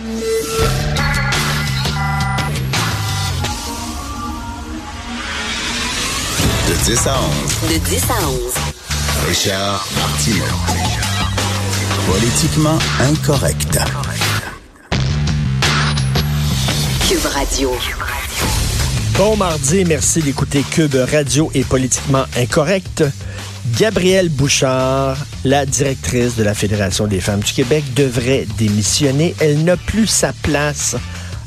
De 10 à 11. De 10 à 11. Richard Martineau. Politiquement incorrect. Cube Radio. Bon mardi, merci d'écouter Cube Radio et politiquement incorrect. Gabrielle Bouchard, la directrice de la Fédération des femmes du Québec, devrait démissionner. Elle n'a plus sa place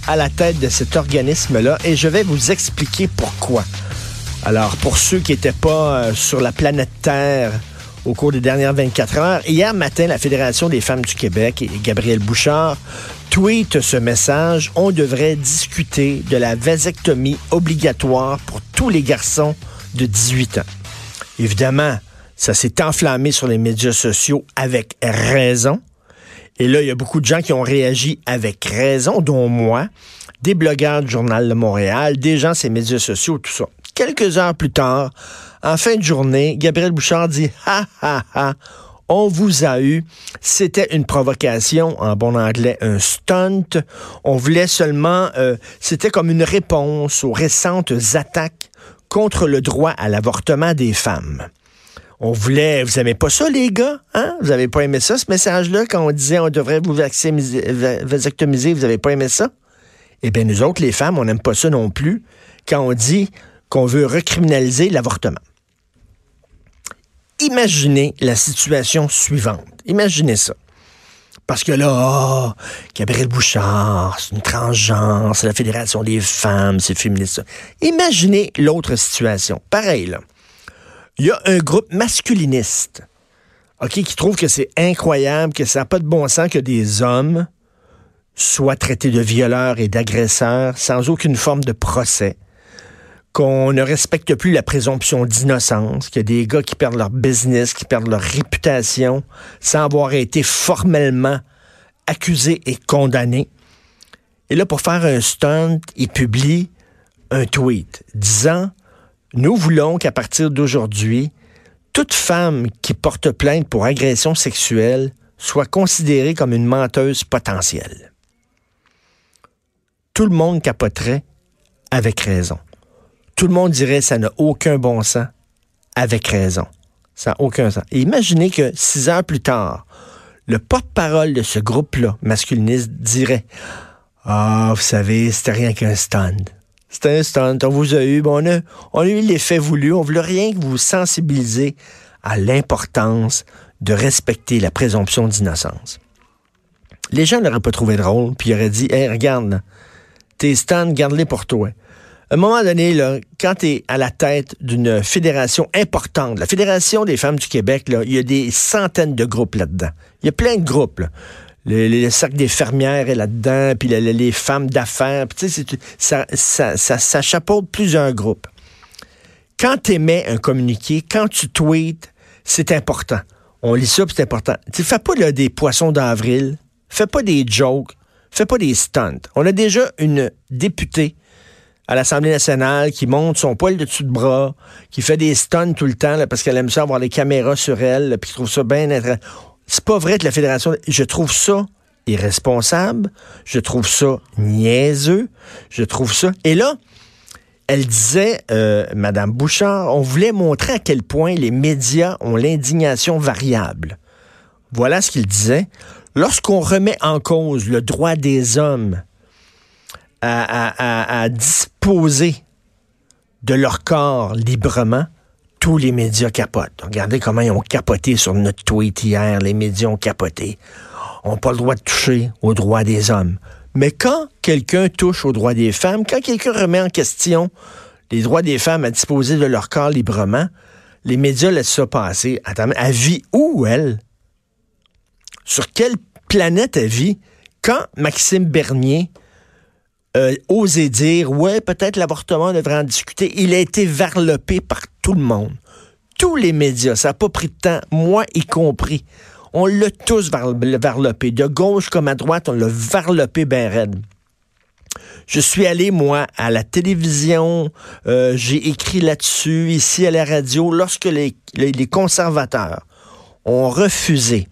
à la tête de cet organisme-là et je vais vous expliquer pourquoi. Alors, pour ceux qui n'étaient pas euh, sur la planète Terre au cours des dernières 24 heures, hier matin, la Fédération des femmes du Québec et Gabrielle Bouchard tweet ce message. On devrait discuter de la vasectomie obligatoire pour tous les garçons de 18 ans. Évidemment, ça s'est enflammé sur les médias sociaux avec raison. Et là, il y a beaucoup de gens qui ont réagi avec raison, dont moi, des blogueurs du Journal de Montréal, des gens les médias sociaux, tout ça. Quelques heures plus tard, en fin de journée, Gabriel Bouchard dit Ha ha ha, on vous a eu. C'était une provocation, en bon anglais, un stunt. On voulait seulement, euh, c'était comme une réponse aux récentes attaques contre le droit à l'avortement des femmes. On voulait, vous aimez pas ça, les gars? Hein? Vous avez pas aimé ça, ce message-là, quand on disait on devrait vous vasectomiser, vous avez pas aimé ça? Eh bien, nous autres, les femmes, on n'aime pas ça non plus quand on dit qu'on veut recriminaliser l'avortement. Imaginez la situation suivante. Imaginez ça. Parce que là, oh, Gabriel Bouchard, c'est une transgenre, c'est la Fédération des femmes, c'est féministe. Imaginez l'autre situation. Pareil. Il y a un groupe masculiniste, OK, qui trouve que c'est incroyable, que ça n'a pas de bon sens que des hommes soient traités de violeurs et d'agresseurs sans aucune forme de procès qu'on ne respecte plus la présomption d'innocence, qu'il y a des gars qui perdent leur business, qui perdent leur réputation sans avoir été formellement accusés et condamnés. Et là, pour faire un stunt, il publie un tweet disant Nous voulons qu'à partir d'aujourd'hui, toute femme qui porte plainte pour agression sexuelle soit considérée comme une menteuse potentielle. Tout le monde capoterait avec raison tout le monde dirait ça n'a aucun bon sens, avec raison. Ça n'a aucun sens. imaginez que six heures plus tard, le porte-parole de ce groupe-là, masculiniste, dirait Ah, vous savez, c'était rien qu'un stand. C'était un stand. On vous a eu, bon, on, a, on a eu l'effet voulu. On voulait rien que vous sensibiliser à l'importance de respecter la présomption d'innocence. Les gens n'auraient pas trouvé drôle, puis ils auraient dit Hey, regarde, tes stands, garde-les pour toi. À un moment donné, là, quand tu es à la tête d'une fédération importante, la Fédération des femmes du Québec, il y a des centaines de groupes là-dedans. Il y a plein de groupes. Le, le, cercle des fermières est là-dedans, puis les femmes d'affaires. Ça, ça, chapeaute plusieurs groupes. Quand tu émets un communiqué, quand tu tweets, c'est important. On lit ça, c'est important. Tu fais pas des poissons d'avril, fais pas des jokes, fais pas des stunts. On a déjà une députée à l'Assemblée nationale qui monte son poil de dessus de bras, qui fait des stuns tout le temps parce qu'elle aime ça avoir les caméras sur elle, puis qui trouve ça bien C'est pas vrai que la fédération, je trouve ça irresponsable, je trouve ça niaiseux, je trouve ça. Et là, elle disait, euh, Madame Bouchard, on voulait montrer à quel point les médias ont l'indignation variable. Voilà ce qu'il disait. Lorsqu'on remet en cause le droit des hommes à, disposer de leur corps librement, tous les médias capotent. Regardez comment ils ont capoté sur notre tweet hier. Les médias ont capoté. On n'a pas le droit de toucher aux droits des hommes. Mais quand quelqu'un touche aux droits des femmes, quand quelqu'un remet en question les droits des femmes à disposer de leur corps librement, les médias laissent ça passer. Attends, elle vit où, elle? Sur quelle planète elle vit? Quand Maxime Bernier euh, oser dire, ouais, peut-être l'avortement devrait en discuter. Il a été varlopé par tout le monde. Tous les médias, ça n'a pas pris de temps, moi y compris. On l'a tous varlopé. De gauche comme à droite, on l'a varlopé ben raide. Je suis allé, moi, à la télévision, euh, j'ai écrit là-dessus, ici à la radio, lorsque les conservateurs ont refusé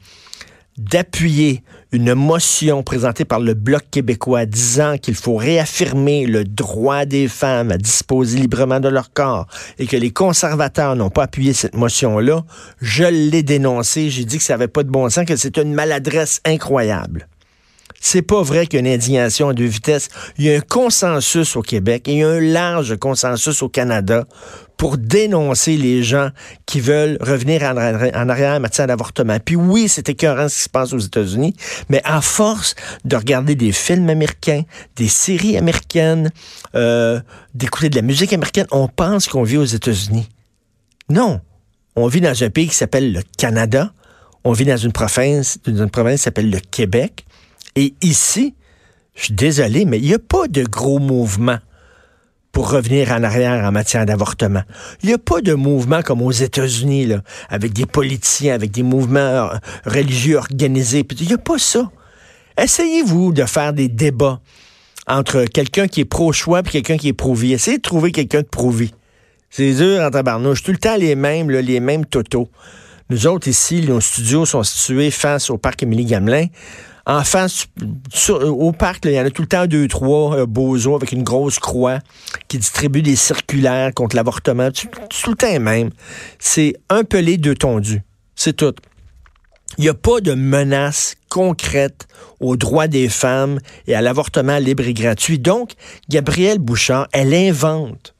d'appuyer une motion présentée par le Bloc québécois disant qu'il faut réaffirmer le droit des femmes à disposer librement de leur corps et que les conservateurs n'ont pas appuyé cette motion-là, je l'ai dénoncé, j'ai dit que ça n'avait pas de bon sens, que c'est une maladresse incroyable. C'est pas vrai qu'il y a une indignation à deux vitesses. Il y a un consensus au Québec et il y a un large consensus au Canada pour dénoncer les gens qui veulent revenir en, arrière en matière d'avortement. Puis oui, c'est écœurant ce qui se passe aux États-Unis, mais à force de regarder des films américains, des séries américaines, euh, d'écouter de la musique américaine, on pense qu'on vit aux États-Unis. Non, on vit dans un pays qui s'appelle le Canada. On vit dans une province, dans une province qui s'appelle le Québec. Et ici, je suis désolé, mais il n'y a pas de gros mouvement pour revenir en arrière en matière d'avortement. Il n'y a pas de mouvement comme aux États-Unis, avec des politiciens, avec des mouvements euh, religieux organisés. Il n'y a pas ça. Essayez-vous de faire des débats entre quelqu'un qui est pro-choix et quelqu'un qui est pro-vie. Essayez de trouver quelqu'un de pro-vie. C'est dur en tabarnouche. Tout le temps les mêmes, les mêmes totos. Nous autres, ici, nos studios sont situés face au parc Émilie-Gamelin. En face, au parc, il y en a tout le temps deux, trois euh, beaux avec une grosse croix qui distribue des circulaires contre l'avortement. Tout, le temps même. C'est un pelé, deux tondus. C'est tout. Il n'y a pas de menace concrète aux droits des femmes et à l'avortement libre et gratuit. Donc, Gabrielle Bouchard, elle invente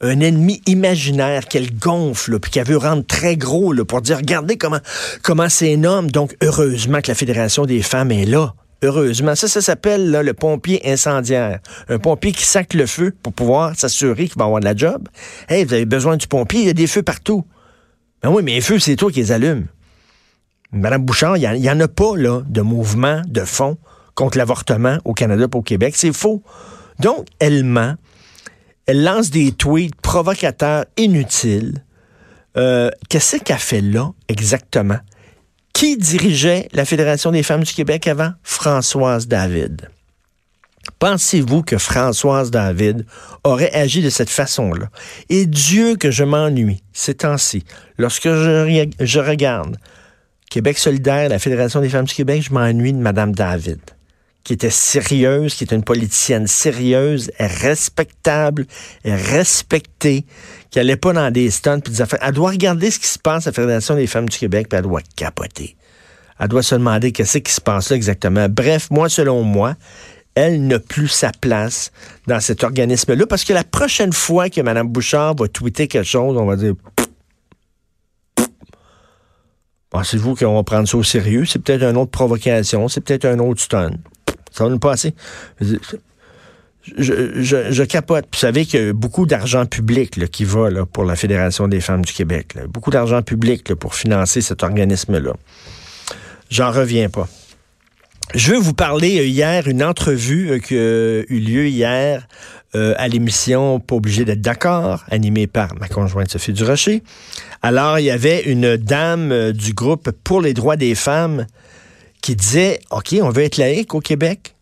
un ennemi imaginaire qu'elle gonfle, puis qu'elle veut rendre très gros, là, pour dire, regardez comment, comment c'est énorme. Donc, heureusement que la Fédération des femmes est là. Heureusement. Ça, ça s'appelle le pompier incendiaire. Un pompier qui sac le feu pour pouvoir s'assurer qu'il va avoir de la job. Hey, vous avez besoin du pompier, il y a des feux partout. Ben oui, mais les feux, c'est toi qui les allumes. Madame Bouchard, il n'y en a pas, là, de mouvement, de fond contre l'avortement au Canada et au Québec. C'est faux. Donc, elle ment. Elle lance des tweets provocateurs inutiles. Euh, qu'est-ce qu'elle fait là exactement? Qui dirigeait la Fédération des femmes du Québec avant? Françoise David. Pensez-vous que Françoise David aurait agi de cette façon-là? Et Dieu que je m'ennuie ces temps-ci, lorsque je, je regarde Québec solidaire, la Fédération des femmes du Québec, je m'ennuie de Mme David qui était sérieuse, qui était une politicienne sérieuse, respectable, respectée, qui allait pas dans des stunts puis des affaires. Elle doit regarder ce qui se passe à la Fédération des femmes du Québec, puis elle doit capoter. Elle doit se demander qu'est-ce qui se passe là exactement. Bref, moi, selon moi, elle n'a plus sa place dans cet organisme-là parce que la prochaine fois que Mme Bouchard va tweeter quelque chose, on va dire Pensez-vous qu'on va prendre ça au sérieux? C'est peut-être une autre provocation, c'est peut-être un autre stun. Ça va nous passer. Je, capote. Vous savez qu'il y a beaucoup d'argent public qui va pour la Fédération des femmes du Québec. Beaucoup d'argent public pour financer cet organisme-là. J'en reviens pas. Je veux vous parler euh, hier, une entrevue euh, qui a eu lieu hier euh, à l'émission Pas obligé d'être d'accord, animée par ma conjointe Sophie Durocher. Alors, il y avait une dame du groupe Pour les droits des femmes qui disait OK, on veut être laïque au Québec.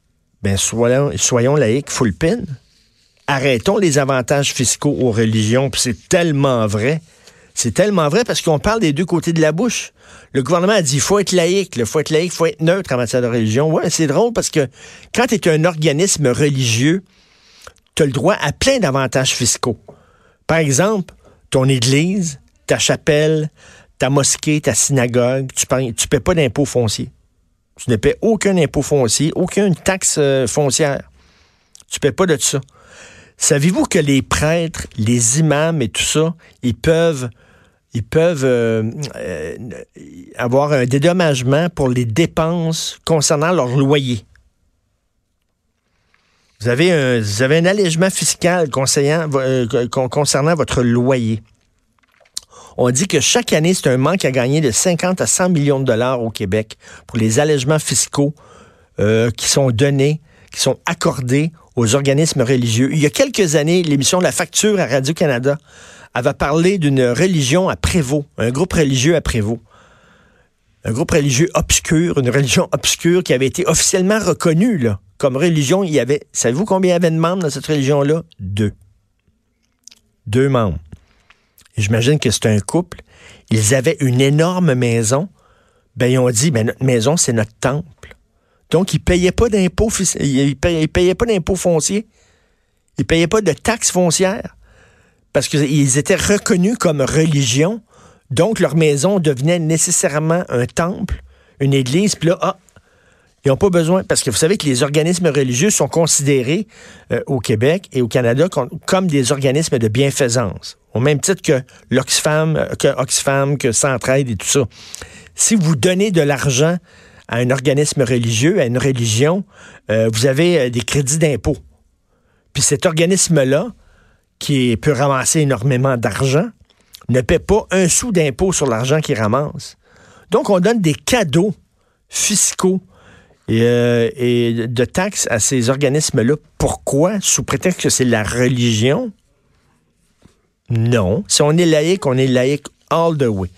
Ben, soyons, soyons laïques full pin. Arrêtons les avantages fiscaux aux religions. Puis c'est tellement vrai. C'est tellement vrai parce qu'on parle des deux côtés de la bouche. Le gouvernement a dit il faut être laïque, il faut être laïque, il faut être neutre en matière de religion. Ouais, c'est drôle parce que quand tu es un organisme religieux, tu as le droit à plein d'avantages fiscaux. Par exemple, ton église, ta chapelle, ta mosquée, ta synagogue, tu ne paies pas d'impôts fonciers. Tu ne paies aucun impôt foncier, aucune taxe euh, foncière. Tu ne paies pas de ça. Savez-vous que les prêtres, les imams et tout ça, ils peuvent, ils peuvent euh, euh, avoir un dédommagement pour les dépenses concernant leur loyer? Vous avez un, vous avez un allègement fiscal concernant votre loyer. On dit que chaque année, c'est un manque à gagner de 50 à 100 millions de dollars au Québec pour les allègements fiscaux euh, qui sont donnés, qui sont accordés aux organismes religieux. Il y a quelques années, l'émission La Facture à Radio-Canada avait parlé d'une religion à Prévost, un groupe religieux à Prévost. Un groupe religieux obscur, une religion obscure qui avait été officiellement reconnue comme religion. Il y avait, savez-vous combien il y avait de membres dans cette religion-là? Deux. Deux membres. J'imagine que c'est un couple. Ils avaient une énorme maison. Ben, ils ont dit, ben, notre maison, c'est notre temple. Donc, ils payaient pas d'impôts, payaient pas d'impôts fonciers. Ils payaient pas de taxes foncières. Parce qu'ils étaient reconnus comme religion. Donc, leur maison devenait nécessairement un temple, une église. Puis là, ah, ils n'ont pas besoin, parce que vous savez que les organismes religieux sont considérés euh, au Québec et au Canada comme, des organismes de bienfaisance, au même titre que l'Oxfam, euh, que Oxfam, que Centraide et tout ça. Si vous donnez de l'argent à un organisme religieux, à une religion, euh, vous avez des crédits d'impôt. Puis cet organisme-là, qui peut ramasser énormément d'argent, ne paie pas un sou d'impôt sur l'argent qu'il ramasse. Donc, on donne des cadeaux fiscaux euh, et, de taxes à ces organismes-là. Pourquoi? Sous prétexte que c'est la religion? Non. Si on est laïque, on est laïque all the way.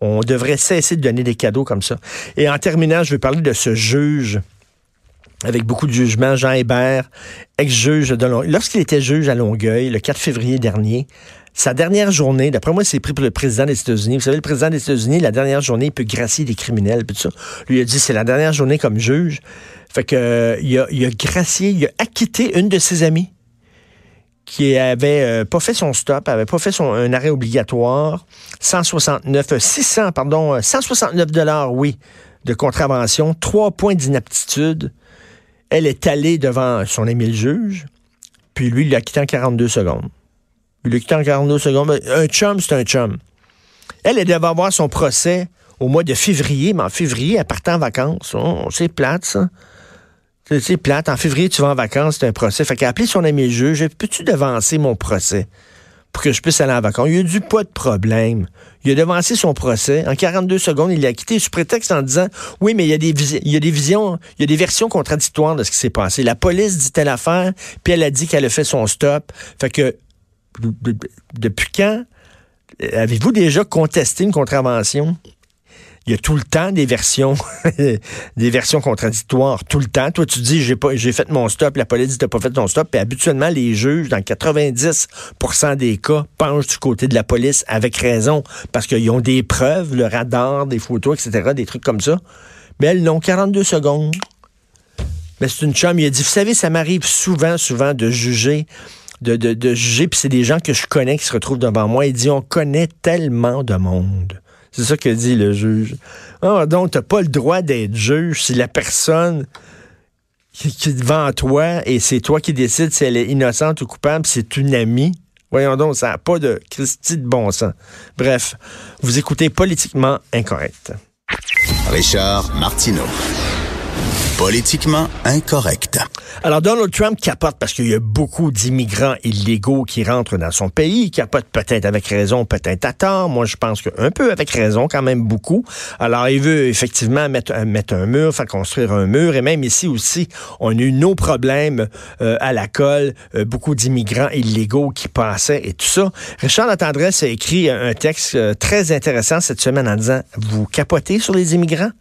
On devrait cesser de donner des cadeaux comme ça. Et en terminant, je vais parler de ce juge avec beaucoup de jugement, Jean Hébert, ex-juge de Longueuil. Lorsqu'il était juge à Longueuil, le 4 février dernier, sa dernière journée, d'après moi, c'est pris pour le président des États-Unis. Vous savez, le président des États-Unis, la dernière journée, il peut gracier des criminels, tout ça. Lui a dit, c'est la dernière journée comme juge. Fait que, euh, il, a, gracié, il a acquitté une de ses amies qui avait euh, pas fait son stop, avait pas fait son un arrêt obligatoire, 169, 600, pardon, 169 dollars, oui, de contravention, trois points d'inaptitude. Elle est allée devant son ami le juge, puis lui, il l'a quitté en 42 secondes. En 42 secondes. Un chum, c'est un chum. Elle, elle devait avoir son procès au mois de février, mais en février, elle partait en vacances. Oh, c'est plate, ça. C'est plate. En février, tu vas en vacances, c'est un procès. Fait qu'elle a appelé son ami juge. Peux-tu devancer mon procès pour que je puisse aller en vacances? Il a dit pas de problème. Il a devancé son procès. En 42 secondes, il l'a quitté sous prétexte en disant Oui, mais il y a des, il y a des visions, il y a des versions contradictoires de ce qui s'est passé. La police dit telle affaire, puis elle a dit qu'elle a fait son stop. Fait que depuis quand avez-vous déjà contesté une contravention? Il y a tout le temps des versions, des versions contradictoires, tout le temps. Toi, tu dis, j'ai pas, j'ai fait mon stop, la police dit, t'as pas fait ton stop. Et habituellement, les juges, dans 90% des cas, penchent du côté de la police avec raison, parce qu'ils ont des preuves, le radar, des photos, etc., des trucs comme ça. Mais elles n'ont 42 secondes. Mais c'est une chum, il a dit, vous savez, ça m'arrive souvent, souvent de juger de, de, juger, puis c'est des gens que je connais qui se retrouvent devant moi. Il dit, on connaît tellement de monde. C'est ça que dit le juge. Ah, donc, tu n'as pas le droit d'être juge si la personne qui, est devant toi et c'est toi qui décides si elle est innocente ou coupable, c'est une amie. Voyons donc, ça n'a pas de Christie de bon sens. Bref, vous écoutez politiquement incorrect. Richard Martineau. Politiquement incorrect. Alors, Donald Trump capote parce qu'il y a beaucoup d'immigrants illégaux qui rentrent dans son pays. Il capote peut-être avec raison, peut-être à tort. Moi, je pense qu'un peu avec raison, quand même beaucoup. Alors, il veut effectivement mettre, mettre un mur, faire construire un mur. Et même ici aussi, on a eu nos problèmes euh, à la colle. Euh, beaucoup d'immigrants illégaux qui passaient et tout ça. Richard Latendresse a écrit un texte euh, très intéressant cette semaine en disant, vous capotez sur les immigrants?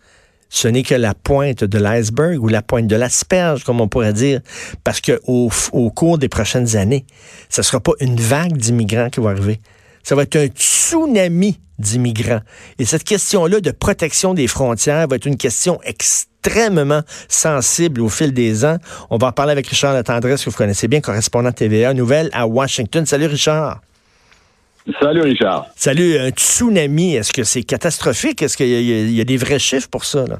Ce n'est que la pointe de l'iceberg ou la pointe de l'asperge, comme on pourrait dire, parce que au, cours des prochaines années, ce ne sera pas une vague d'immigrants qui va arriver. Ça va être un tsunami d'immigrants. Et cette question-là de protection des frontières va être une question extrêmement sensible au fil des ans. On va en parler avec Richard Latendresse, que vous connaissez bien, correspondant TVA Nouvelle à Washington. Salut Richard. Salut Richard. Salut, un tsunami, est-ce que c'est catastrophique? Est-ce qu'il y, a des vrais chiffres pour ça? Là?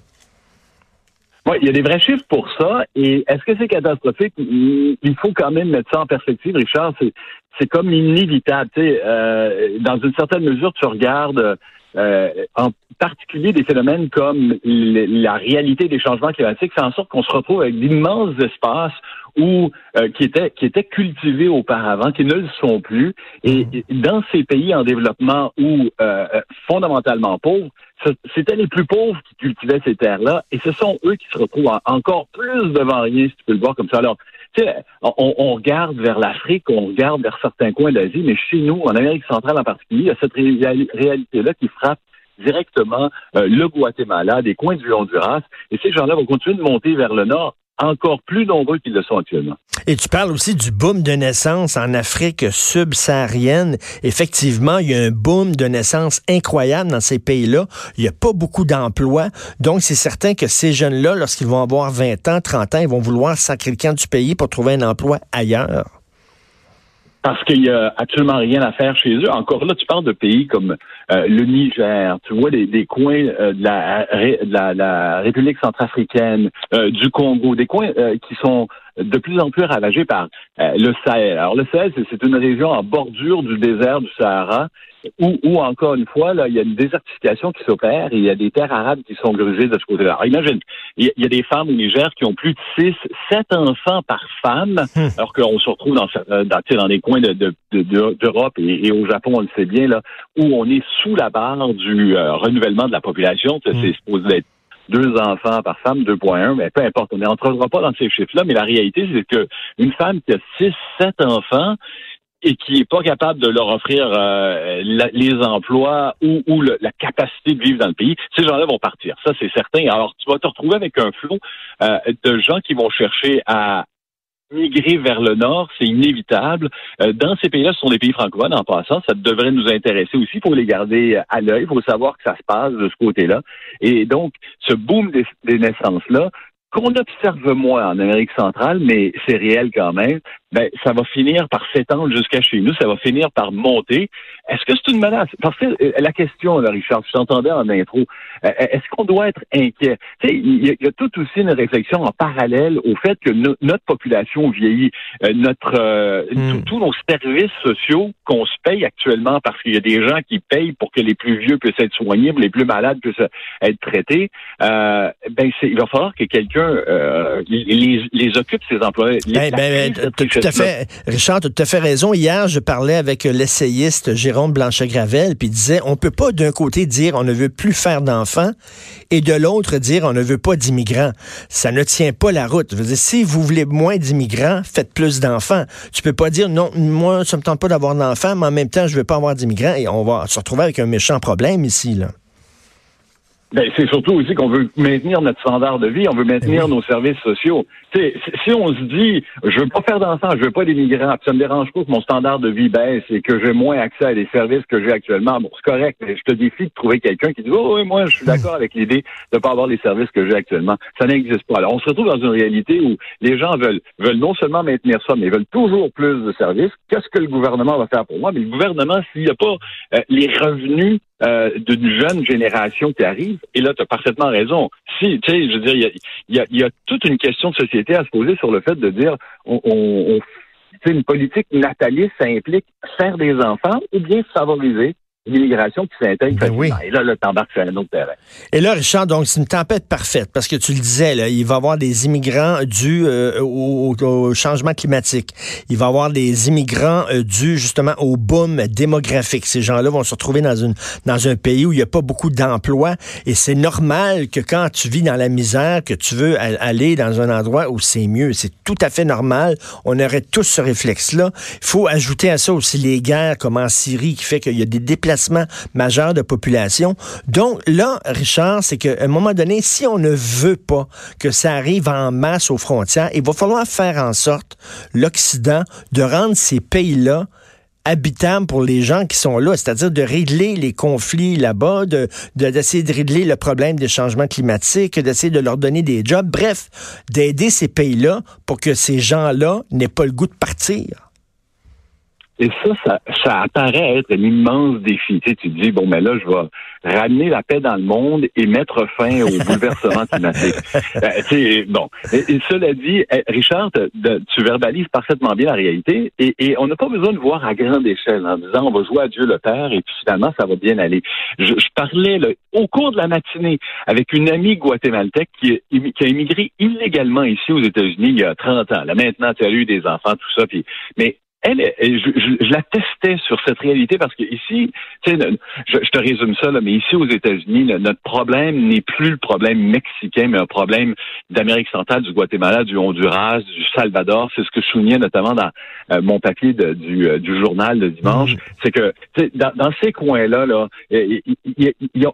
Oui, il y a des vrais chiffres pour ça. Et est-ce que c'est catastrophique? Il faut quand même mettre ça en perspective, Richard. C'est, comme inévitable. Euh, dans une certaine mesure, tu regardes euh, en particulier des phénomènes comme la réalité des changements climatiques, c'est en sorte qu'on se retrouve avec d'immenses espaces où euh, qui étaient qui étaient cultivés auparavant, qui ne le sont plus. Et mmh. dans ces pays en développement ou euh, fondamentalement pauvres, c'était les plus pauvres qui cultivaient ces terres-là, et ce sont eux qui se retrouvent encore plus devant rien, si tu peux le voir comme ça. Alors, tu sais, on, on, regarde vers l'Afrique, on regarde vers certains coins d'Asie, mais chez nous, en Amérique centrale en particulier, il y a cette réalité-là qui frappe directement euh, le Guatemala, des coins du Honduras, et ces gens-là vont continuer de monter vers le nord encore plus nombreux qu'ils le sont actuellement. Et tu parles aussi du boom de naissance en Afrique subsaharienne. Effectivement, il y a un boom de naissance incroyable dans ces pays-là. Il n'y a pas beaucoup d'emplois. Donc, c'est certain que ces jeunes-là, lorsqu'ils vont avoir 20 ans, 30 ans, ils vont vouloir camp du pays pour trouver un emploi ailleurs parce qu'il y a absolument rien à faire chez eux. Encore là, tu parles de pays comme euh, le Niger, tu vois des, coins euh, de, la, la, République centrafricaine, euh, du Congo, des coins qui sont de plus en plus ravagés par le Sahel. Alors le Sahel, c'est une région en bordure du désert du Sahara où, encore une fois, là, il y a une désertification qui s'opère et il y a des terres arabes qui sont grugées de ce côté-là. Alors, imagine, il y, a des femmes au Niger qui ont plus de 6, 7 enfants par femme, hmm. alors qu'on se retrouve dans, dans, dans des coins d'Europe de, de, et, et, au Japon, on le sait bien, là, où on est sous la barre du euh, renouvellement de la population. C'est hmm. supposé être deux enfants par femme, 2.1, mais peu importe, on n'entrera pas dans ces chiffres-là, mais la réalité, c'est que une femme qui a 6, 7 enfants, et qui est pas capable de leur offrir euh, les emplois ou, la capacité de vivre dans le pays, ces gens-là vont partir. Ça, c'est certain. Alors, tu vas te retrouver avec un flot euh, de gens qui vont chercher à migrer vers le nord, c'est inévitable. Euh, dans ces pays-là, ce sont des pays francophones en passant, ça devrait nous intéresser aussi. Il faut les garder à l'œil, il faut savoir que ça se passe de ce côté-là. Et donc, ce boom des naissances-là, qu'on observe moins en Amérique centrale, mais c'est réel quand même, ben, ça va finir par s'étendre jusqu'à chez nous, ça va finir par monter. Est-ce que c'est une menace? Parce que euh, la question, là, Richard, je t'entendais en intro, euh, est-ce qu'on doit être inquiet? Tu sais, il y, a tout aussi une réflexion en parallèle au fait que notre population vieillit, euh, notre hmm. tous nos services sociaux qu'on se paye actuellement parce qu'il y a des gens qui payent pour que les plus vieux puissent être soignés, les plus malades puissent être traités. ben, il va falloir que quelqu'un les, les, occupe ces emplois. Ben, ben, tout à fait, Richard, tu as tout à fait raison. Hier, je parlais avec l'essayiste Jérôme Blanchet-Gravel, puis disait, on peut pas d'un côté dire on ne veut plus faire d'enfants et de l'autre dire on ne veut pas d'immigrants. Ça ne tient pas la route. Je veux dire, si vous voulez moins d'immigrants, faites plus d'enfants. Tu peux pas dire non, moi, ça me tente pas d'avoir d'enfants, mais en même temps, je veux pas avoir d'immigrants et on va se retrouver avec un méchant problème ici, là. Ben, c'est surtout aussi qu'on veut maintenir notre standard de vie, on veut maintenir ben nos services sociaux. si on se dit, je veux pas faire d'enfants, je veux pas d'immigrants, ça me dérange pas que mon standard de vie baisse et que j'ai moins accès à des services que j'ai actuellement. Bon, c'est correct, mais je te défie de trouver quelqu'un qui dit, oh oui, moi, je suis d'accord avec l'idée de pas avoir les services que j'ai actuellement. Ça n'existe pas. Alors, on se retrouve dans une réalité où les gens veulent, veulent non seulement maintenir ça, mais ils veulent toujours plus de services. Qu'est-ce que le gouvernement va faire pour moi? Mais le gouvernement, s'il n'y a pas euh, les revenus euh, d'une jeune génération qui arrive. Et là, tu as parfaitement raison. Si, tu sais, je veux dire, il y a, y a, toute une question de société à se poser sur le fait de dire, on, on, on une politique nataliste, ça implique faire des enfants ou bien favoriser l'immigration qui s'intègre ben oui. Et là, le t'embarques sur un autre terrain. Et là, Richard, donc c'est une tempête parfaite parce que tu le disais, là, il va y avoir des immigrants dus euh, au, changement climatique. Il va y avoir des immigrants euh, dus justement au boom démographique. Ces gens-là vont se retrouver dans une dans un pays où il n'y a pas beaucoup d'emplois et c'est normal que quand tu vis dans la misère, que tu veux aller dans un endroit où c'est mieux. C'est tout à fait normal. On aurait tous ce réflexe-là. Il faut ajouter à ça aussi les guerres comme en Syrie qui fait qu'il y a des déplacements majeur de population. Donc là, Richard, c'est qu'à un moment donné, si on ne veut pas que ça arrive en masse aux frontières, il va falloir faire en sorte, l'Occident, de rendre ces pays-là habitables pour les gens qui sont là, c'est-à-dire de régler les conflits là-bas, de, d'essayer de, régler le problème des changements climatiques, d'essayer de leur donner des jobs, bref, d'aider ces pays-là pour que ces gens-là n'aient pas le goût de partir. Et ça, ça, apparaît être un immense défi. Tu, sais, tu te dis, bon, mais là, je vais ramener la paix dans le monde et mettre fin au bouleversement climatique. Euh, tu sais, bon, et, cela dit, eh, Richard, tu verbalises parfaitement bien la réalité et, et on n'a pas besoin de voir à grande échelle en disant, on va jouer à Dieu le Père et puis finalement, ça va bien aller. Je, parlais là, au cours de la matinée avec une amie guatémaltèque qui, qui a immigré illégalement ici aux États-Unis il y a 30 ans. Là, maintenant, tu as eu des enfants, tout ça, puis, mais elle, je, la testais sur cette réalité parce que ici, tu sais, je, te résume ça, là, mais ici aux États-Unis, notre problème n'est plus le problème mexicain, mais un problème d'Amérique centrale, du Guatemala, du Honduras, du Salvador. C'est ce que je soulignais notamment dans euh, mon papier du, euh, du journal de dimanche. Mm. C'est que dans, dans, ces coins-là, là,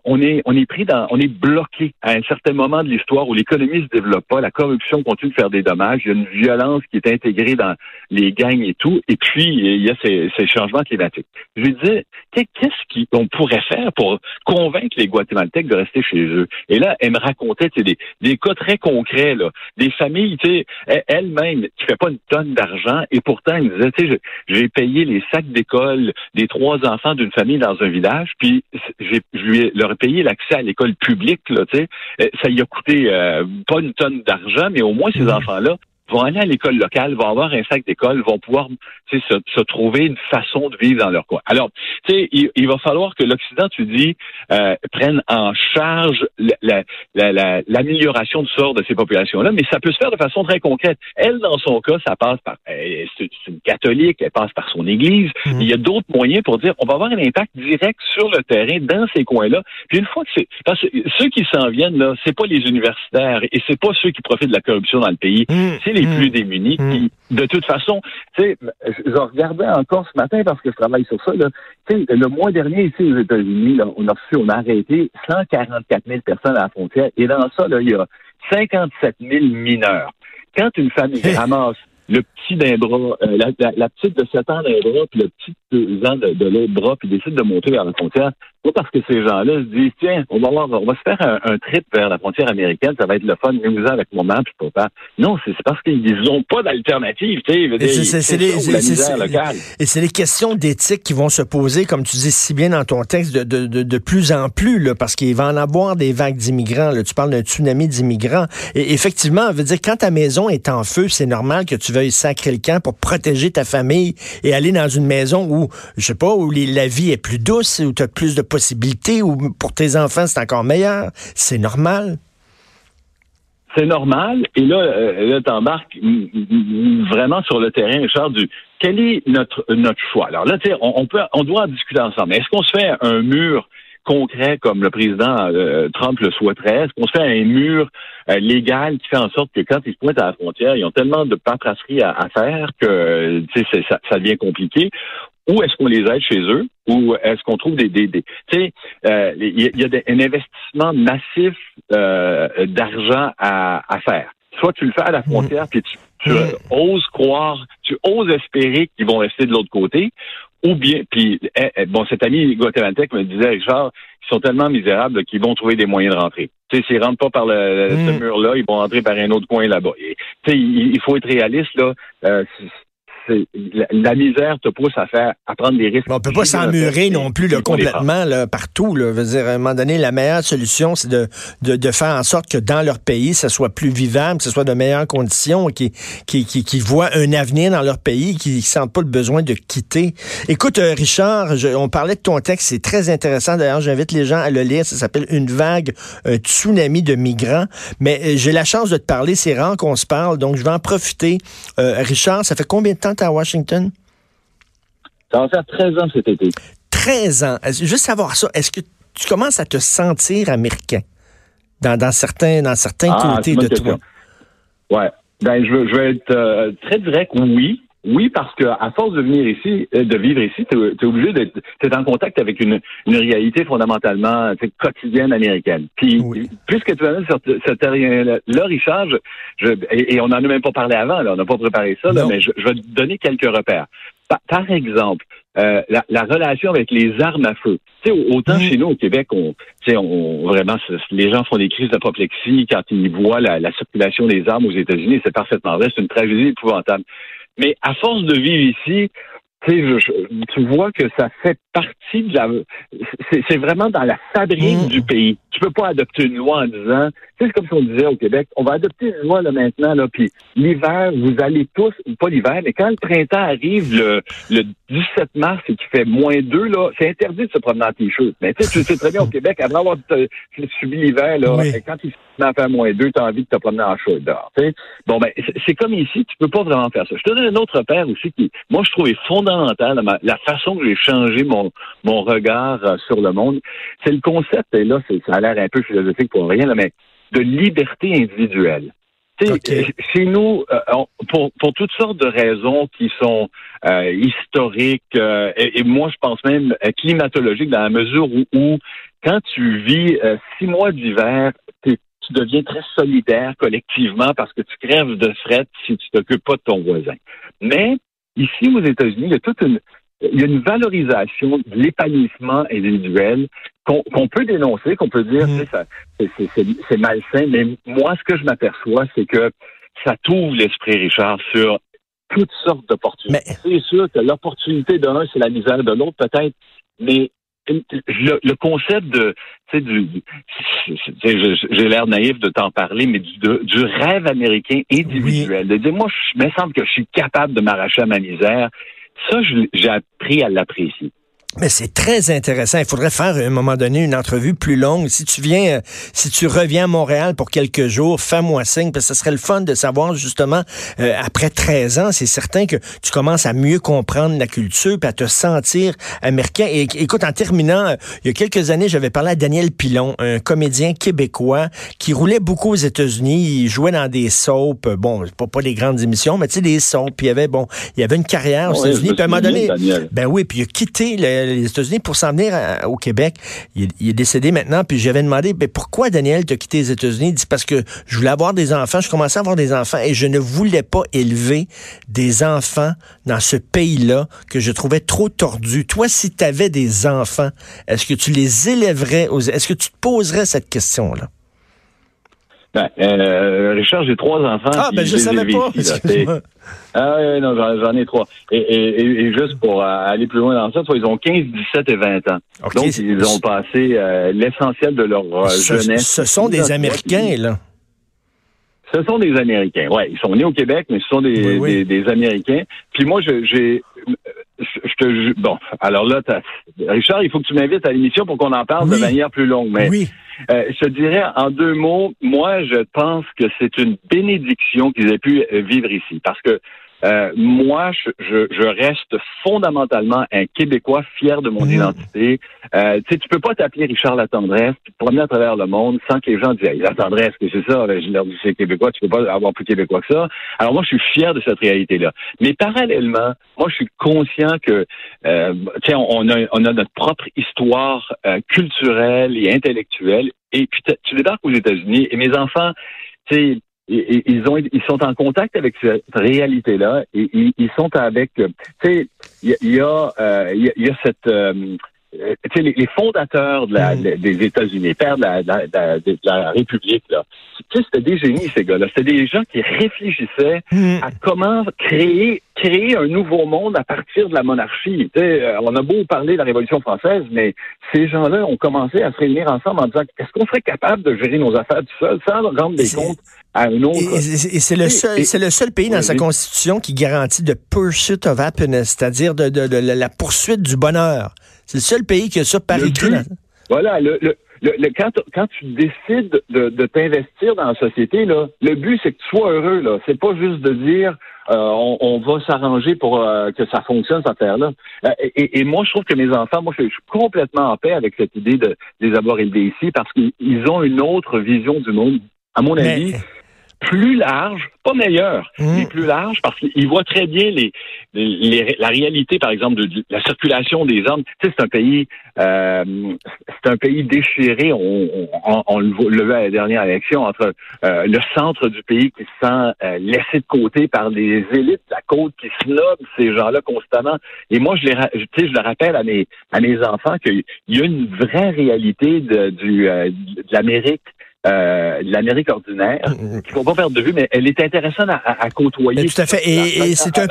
on est on est pris dans, on est bloqué à un certain moment de l'histoire où l'économie se développe pas, la corruption continue de faire des dommages, il y a une violence qui est intégrée dans les gangs et tout, et puis il y a ces, ces changements climatiques. Je lui disais, qu'est-ce qu'on pourrait faire pour convaincre les Guatémaltèques de rester chez eux? Et là, elle me racontait des, des cas très concrets, là, des familles, tu sais, elle-même qui fait pas une tonne d'argent, et pourtant elle me disait, tu sais, j'ai payé les sacs d'école des trois enfants d'une famille dans un village, puis je lui leur ai payé l'accès à l'école publique, là, tu sais, ça y a coûté euh, pas une tonne d'argent, mais au moins ces mmh. enfants-là vont aller à l'école locale, vont avoir un sac d'école, vont pouvoir se, se, trouver une façon de vivre dans leur coin. Alors, tu sais, il, va falloir que l'Occident, tu dis, euh, prenne en charge l'amélioration la, du sort de ces populations-là, mais ça peut se faire de façon très concrète. Elle, dans son cas, ça passe par, c'est une catholique, elle passe par son église. Mhm. Il y a d'autres moyens pour dire, on va avoir un impact direct sur le terrain dans ces coins-là. Puis une fois que c'est, parce que ceux qui s'en viennent là, c'est pas les universitaires et c'est pas ceux qui profitent de la corruption dans le pays, c'est les plus démunis. Mm. de toute façon, tu sais, je regardais encore ce matin parce que je travaille sur ça. Là, le mois dernier, ici aux États-Unis, on a reçu, on a arrêté 144 000 personnes à la frontière. Et dans ça, là, il y a 57 000 mineurs. Quand une famille ramasse le petit d'un bras, euh, la, petite de 7 ans d'un bras, puis le petit de 2 ans de, l'autre bras, puis décide de monter vers la frontière, pas parce que ces gens-là se disent, tiens, on va, on va se faire un, trip vers la frontière américaine, ça va être le fun, nous avec maman puis papa. Non, c'est parce qu'ils n'ont pas d'alternative, tu sais. C'est Et c'est les questions d'éthique qui vont se poser, comme tu dis si bien dans ton texte, de, de, de, plus en plus, là, parce qu'il va en avoir des vagues d'immigrants. Tu parles d'un tsunami d'immigrants. Et effectivement, veut dire, quand ta maison est en feu, c'est normal que tu veuilles sacrer le camp pour protéger ta famille et aller dans une maison où, je sais pas, où la vie est plus douce, où tu as plus de possibilités ou pour tes enfants, c'est encore meilleur? C'est normal? C'est normal. Et là, euh, là t'embarques vraiment sur le terrain, Richard, du quel est notre notre choix. Alors là, sais, on, peut, on doit en discuter ensemble. Est-ce qu'on se fait un mur concret comme le président euh, Trump le souhaiterait? Est-ce qu'on se fait un mur euh, légal qui fait en sorte que quand ils se pointent à la frontière, ils ont tellement de paperasserie à, faire que ça, ça devient compliqué? Ou est-ce qu'on les aide chez eux? Ou est-ce qu'on trouve des... des, tu sais, euh, il y, a, un investissement massif euh, d'argent à, faire. Soit tu le fais à la frontière, puis tu, tu oses croire, tu oses espérer qu'ils vont rester de l'autre côté, ou bien, puis eh, eh, bon, cet ami Guatemaltèque me disait, Richard, ils sont tellement misérables qu'ils vont trouver des moyens de rentrer. Tu sais, s'ils rentrent pas par le, ce mm. mur-là, ils vont rentrer par un autre coin là-bas. Tu sais, il, faut être réaliste là. Euh, la, misère te pousse à faire à prendre des risques. on peut pas s'emmurer non plus complètement là, partout. Là. Veux dire, à un moment donné, la meilleure solution, c'est de, de, faire en sorte que dans leur pays, ça soit plus vivable, que ce soit de meilleures conditions, qui, qui, qui, voient un avenir dans leur pays, qui ne sentent pas le besoin de quitter. Écoute, euh, Richard, on parlait de ton texte, c'est très intéressant. D'ailleurs, j'invite les gens à le lire. Ça s'appelle Une vague, un tsunami de migrants. Mais euh, j'ai la chance de te parler, c'est rare qu'on se parle, donc je vais en profiter. Euh, Richard, ça fait combien de temps à Washington? Ça va faire 13 ans cet été. 13 ans. Juste savoir ça, est-ce que tu commences à te sentir américain? Dans, certains, dans certains ah, côtés de toi? Ouais. Ben, je vais être euh, très direct, oui. Oui, parce que à force de venir ici, euh, de vivre ici, tu es, obligé d'être en contact avec une, une réalité fondamentalement quotidienne américaine. Puis, puisque tu vas sur ce terrain-là, Richard, je, et, on n'en a même pas parlé avant, là, on n'a pas préparé ça, là, mais je, vais te donner quelques repères. Par, exemple, euh, la, la, relation avec les armes à feu. Tu sais, autant chez nous au Québec, on, on vraiment, les gens font des crises d'apoplexie quand ils voient la, la circulation des armes aux États-Unis. C'est parfaitement vrai. C'est une tragédie épouvantable. Mais à force de vivre ici, tu sais, je- je- tu vois que ça fait partie de la. C'est c'est vraiment dans la fabrique Mm. du pays. Tu peux pas adopter une loi en disant. C'est comme si on disait au Québec, on va adopter une loi là maintenant, là, puis l'hiver, vous allez tous, pas l'hiver, mais quand le printemps arrive le, le 17 mars et qu'il fait moins 2, là, c'est interdit de se promener en t-shirt. Mais tu sais, tu sais très bien au Québec, après avoir euh, subi l'hiver, là, Oui. quand il à faire moins 2, tu as envie de te promener en short dehors. Bon, ben, c'est- comme ici, tu peux pas vraiment faire ça. Je te donne un autre père aussi qui, moi, je trouve est fondamental, ma- la façon que j'ai changé mon, mon regard euh, sur le monde. C'est le concept, et là, ça a l'air un peu philosophique pour rien, là, mais de liberté individuelle. Tu sais, OK. euh, Chez nous, euh, pour, pour toutes sortes de raisons qui sont euh, historiques, euh, et, et moi je pense même climatologiques, dans la mesure où, où quand tu vis euh, six mois d'hiver, tu deviens très solidaire collectivement parce que tu crèves de fret si tu t'occupes pas de ton voisin. Mais ici aux États-Unis, il y a toute une il y a une valorisation de l'épanouissement individuel qu'on peut dénoncer, qu'on peut dire, ça- c'est- malsain, mais moi, ce que je m'aperçois, c'est que ça t'ouvre l'esprit, Richard, sur toutes sortes d'opportunités. C'est sûr que l'opportunité d'un, c'est la misère de l'autre, peut-être, mais le, le concept de, tu sais, du, j'ai l'air naïf de t'en parler, mais du, de- du rêve américain individuel, de dire, moi, je me semble que je suis capable de m'arracher à ma misère. Ça, j'ai appris à l'apprécier. Mais c'est très intéressant. Il faudrait faire à un moment donné une entrevue plus longue. Si tu viens, euh, si tu reviens à Montréal pour quelques jours, fais-moi signe, parce que ce serait le fun de savoir justement, euh, après 13 ans, c'est certain que tu commences à mieux comprendre la culture, puis à te sentir américain. Et écoute, en terminant, euh, il y a quelques années, j'avais parlé à Daniel Pilon, un comédien québécois qui roulait beaucoup aux États-Unis. Il jouait dans des soaps, bon, pas, pas des grandes émissions, mais tu sais, des soaps. Puis il y avait, bon, il y avait une carrière aux Ouais, États-Unis. Puis à un moment donné, Daniel. ben oui, puis il a quitté le- les États-Unis pour s'en venir au Québec. Il, est- décédé maintenant, puis j'avais demandé, ben pourquoi Daniel t'a quitté les États-Unis? Il dit parce que je voulais avoir des enfants, je commençais à avoir des enfants et je ne voulais pas élever des enfants dans ce pays-là que je trouvais trop tordu. Toi, si tu avais des enfants, est-ce que tu les élèverais. Est-ce que tu te poserais cette question-là? Ben, euh, Richard, j'ai trois enfants. Ah, ben je savais pas. ici. Ah oui, non, j'en, ai trois. Et, et, et- et juste pour euh, aller plus loin dans ça, ils ont 15, 17 et 20 ans. Donc, ils ont passé euh, l'essentiel de leur Ce, jeunesse. ce sont des Américains, là. Ce sont des Américains. Ouais, ils sont nés au Québec, mais ce sont des, Oui, oui. des, des Américains. Puis moi, je- j'ai, te, bon, alors là, t'as- Richard, il faut que tu m'invites à l'émission pour qu'on en parle Oui. de manière plus longue. Mais Oui. euh, je te dirais en deux mots, moi, je pense que c'est une bénédiction qu'ils aient pu euh, vivre ici, parce que euh, moi, je, je, je reste fondamentalement un Québécois fier de mon Mhm. identité. Euh, tu sais, tu peux pas t'appeler Richard La Tendresse, puis te promener à travers le monde sans que les gens disent hey, La Tendresse, que c'est ça, je leur dis c'est Québécois, tu peux pas avoir plus Québécois que ça. Alors moi, je suis fier de cette réalité-là. Mais parallèlement, moi, je suis conscient que, euh, tu sais, on a, on a notre propre histoire euh, culturelle et intellectuelle. Et puis, tu débarques aux États-Unis et mes enfants, tu sais, ils ont ils sont en contact avec cette réalité-là et ils, sont avec euh, tu sais il y a il y a, euh, cette tu sais, les, fondateurs de la, Mm. de- des États-Unis, pères de la, de République, là, tu sais, c'était des génies, ces gars-là. C'était des gens qui réfléchissaient Hmm. à comment créer créer un nouveau monde à partir de la monarchie. Tu sais, euh, on a beau parler de la Révolution française, mais ces gens-là ont commencé à se réunir ensemble en disant est-ce qu'on serait capable de gérer nos affaires tout seul sans rendre des comptes à un autre? Et, c'est le seul, et- c'est le seul pays dans Oui, sa constitution qui garantit de pursuit of happiness, c'est-à-dire de, de- de la- la poursuite du bonheur. C'est le seul pays qui a ça par écrit. Voilà, le, le, le, le- quand, quand tu décides de, t'investir dans la société, là, le but, c'est que tu sois heureux. Là. C'est pas juste de dire euh, on, on va s'arranger pour euh, que ça fonctionne, cette affaire-là. Euh, et, et moi, je trouve que mes enfants, moi, je, je suis complètement en paix avec cette idée de, de les avoir élevés ici parce qu'ils ont une autre vision du monde, à mon Mais- avis, plus large, pas meilleure, Mm. mais plus large parce qu'ils voient très bien les, les- la réalité, par exemple, de, de la circulation des hommes. Tu sais, c'est un pays, euh, c'est un pays déchiré. On, on, on le vu à la dernière élection entre euh, le centre du pays qui se sent euh, laissé de côté par des élites de la côte qui snobent ces gens-là constamment. Et moi, je les, tu sais, je le rappelle à mes à mes enfants qu'il y a une vraie réalité de, du euh, de l'Amérique euh, l'Amérique ordinaire. Mm, Il faut pas perdre de vue, mais elle est intéressante à, côtoyer. Ben, tout à fait. Et, et c'est un,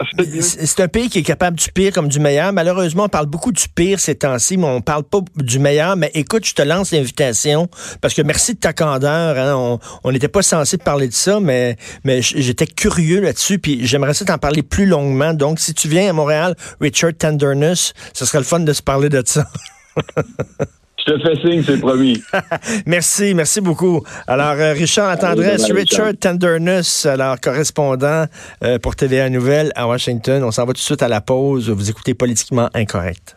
un pays qui est capable du pire comme du meilleur. Malheureusement, on parle beaucoup du pire ces temps-ci, mais on parle pas du meilleur. Mais écoute, je te lance l'invitation parce que merci de ta candeur. hein. On- n'était pas censé parler de ça, mais, mais j'étais curieux là-dessus. Puis j'aimerais ça t'en parler plus longuement. Donc, si tu viens à Montréal, Richard Tenderness, ce serait le fun de se parler de ça. Je te fais signe, c'est promis. Merci, merci beaucoup. Alors, euh, Richard Allez, Richard Richard. Tenderness, alors correspondant euh, pour TVA Nouvelle à Washington. On s'en va tout de suite à la pause. Vous écoutez Politiquement Incorrect.